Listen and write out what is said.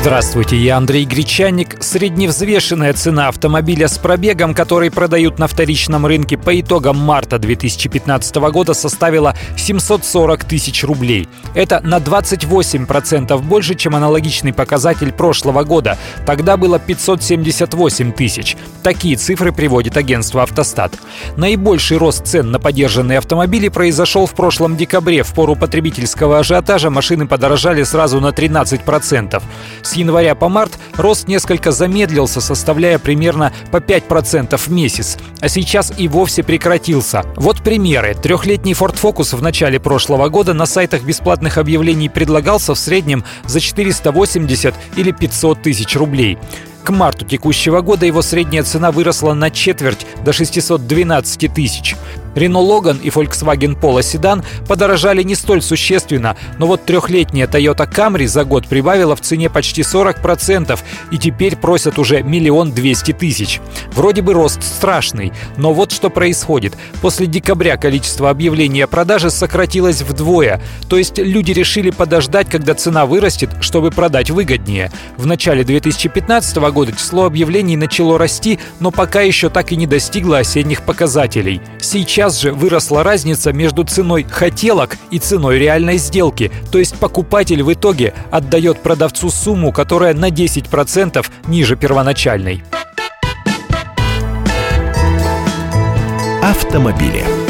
Здравствуйте, я Андрей Гречанник. Средневзвешенная цена автомобиля с пробегом, который продают на вторичном рынке по итогам марта 2015 года составила 740 тысяч рублей. Это на 28% больше, чем аналогичный показатель прошлого года. Тогда было 578 тысяч. Такие цифры приводит агентство «Автостат». Наибольший рост цен на подержанные автомобили произошел в прошлом декабре. В пору потребительского ажиотажа машины подорожали сразу на 13%. С января по март рост несколько замедлился, составляя примерно по 5% в месяц. А сейчас и вовсе прекратился. Вот примеры. Трехлетний Ford Focus в начале прошлого года на сайтах бесплатных объявлений предлагался в среднем за 480 или 500 тысяч рублей. К марту текущего года его средняя цена выросла на четверть до 612 тысяч. Renault Logan и Volkswagen Polo седан подорожали не столь существенно, но вот трехлетняя Toyota Camry за год прибавила в цене почти 40% и теперь просят уже миллион двести тысяч. Вроде бы рост страшный, но вот что происходит. После декабря количество объявлений о продаже сократилось вдвое, то есть люди решили подождать, когда цена вырастет, чтобы продать выгоднее. В начале 2015 года число объявлений начало расти, но пока еще так и не достигло осенних показателей. Сейчас Сейчас же выросла разница между ценой хотелок и ценой реальной сделки, то есть покупатель в итоге отдает продавцу сумму, которая на 10% ниже первоначальной. Автомобили.